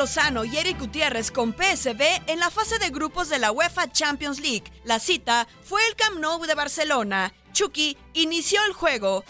Lozano y Eric Gutiérrez con PSV en la fase de grupos de la UEFA Champions League. La cita fue el Camp Nou de Barcelona. Chucky inició el juego.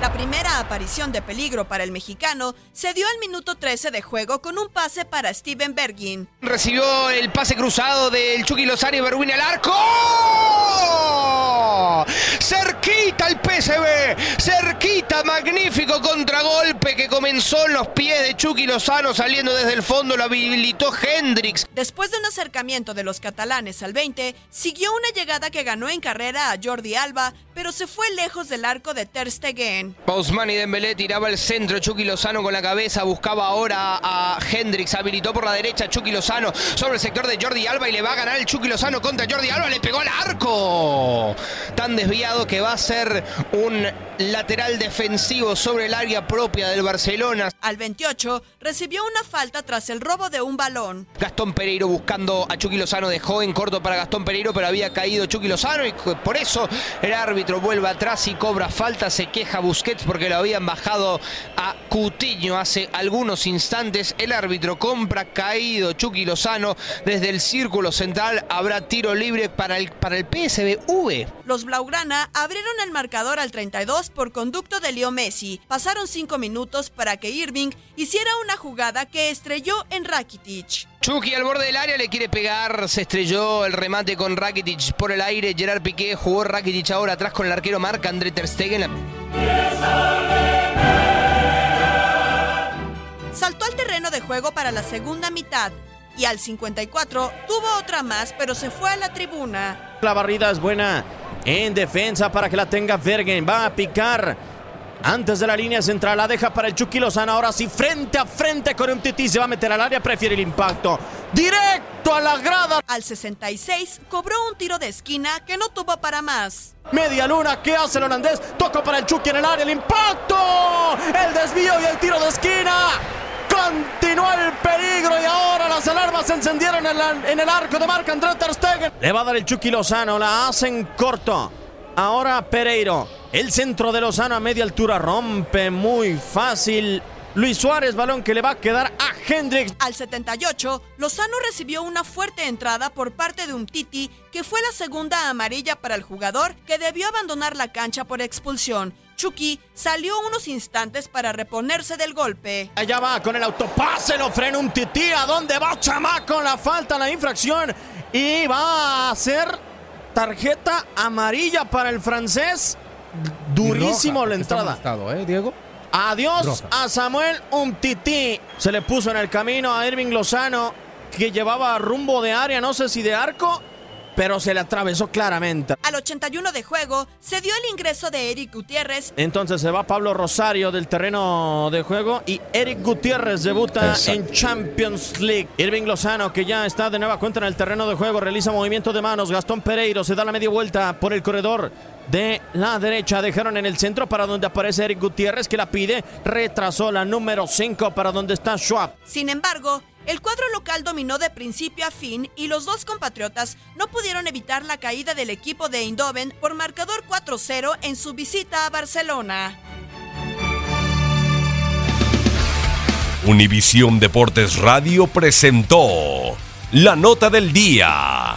La primera aparición de peligro para el mexicano se dio al minuto 13 de juego con un pase para Steven Bergin. Recibió el pase cruzado del Chucky Lozano y Berwin al arco. Cerquita el PSV, cerquita, magnífico contragolpe que comenzó en los pies de Chucky Lozano saliendo desde el fondo, lo habilitó Hendrix. Después de un acercamiento de los catalanes al 20, siguió una llegada que ganó en carrera a Jordi Alba, pero se fue lejos del arco de Ter Stegen. Pausman y Dembélé tiraba el centro, Chucky Lozano con la cabeza, buscaba ahora a Hendrix, habilitó por la derecha Chucky Lozano sobre el sector de Jordi Alba y le va a ganar el Chucky Lozano contra Jordi Alba, le pegó al arco. Tan desviado que va a ser un lateral defensivo sobre el área propia del Barcelona. Al 28 recibió una falta tras el robo de un balón. Gastón Pereiro buscando a Chucky Lozano, dejó en corto para Gastón Pereiro, pero había caído Chucky Lozano y por eso el árbitro vuelve atrás y cobra falta, se queja Busquets porque lo habían bajado a Cutiño hace algunos instantes. El árbitro compra caído Chucky Lozano desde el círculo central. Habrá tiro libre para el, para el PSV. Los Blaugrana abrieron el marcador al 32 por conducto de Leo Messi. Pasaron cinco minutos para que Irving hiciera una jugada que estrelló en Rakitic. Chucky al borde del área le quiere pegar, se estrelló el remate con Rakitic por el aire. Gerard Piqué jugó Rakitic ahora atrás con el arquero Marc André Ter Stegen. Saltó al terreno de juego para la segunda mitad y al 54 tuvo otra más, pero se fue a la tribuna. La barrida es buena en defensa para que la tenga Vergen. Va a picar antes de la línea central. La deja para el Chucky Lozano. Ahora sí, frente a frente con un tití. Se va a meter al área. Prefiere el impacto. Directo a la grada. Al 66 cobró un tiro de esquina que no tuvo para más. Media luna, ¿qué hace el holandés? Toca para el Chucky en el área, el impacto, el desvío y el tiro de esquina. Continuó el peligro y ahora las alarmas se encendieron en, la- en el arco de Marc André Ter Stegen. Le va a dar el Chucky Lozano, la hacen corto. Ahora Pereiro, el centro de Lozano a media altura rompe muy fácil. Luis Suárez, balón que le va a quedar a Hendrix. Al 78, Lozano recibió una fuerte entrada por parte de un Titi, que fue la segunda amarilla para el jugador que debió abandonar la cancha por expulsión. Chucky salió unos instantes para reponerse del golpe. Allá va con el autopase, lo frena un tití. ¿A dónde va Chamaco? La falta, la infracción. Y va a ser tarjeta amarilla para el francés. Durísimo Roja, la entrada. amonestado, ¿eh, Diego? Adiós Roja. a Samuel Umtiti. Se le puso en el camino a Irving Lozano, que llevaba rumbo de área, no sé si de arco, pero se le atravesó claramente. Al 81 de juego se dio el ingreso de Eric Gutiérrez. Entonces se va Pablo Rosario del terreno de juego y Eric Gutiérrez debuta Exacto. en Champions League. Irving Lozano, que ya está de nueva cuenta en el terreno de juego, realiza movimiento de manos. Gastón Pereiro se da la media vuelta por el corredor de la derecha. Dejaron en el centro para donde aparece Eric Gutiérrez, que la pide. Retrasó la número 5 para donde está Schwab. Sin embargo, el cuadro local dominó de principio a fin y los dos compatriotas no pudieron evitar la caída del equipo de Eindhoven por marcador 4-0 en su visita a Barcelona. Univisión Deportes Radio presentó la nota del día.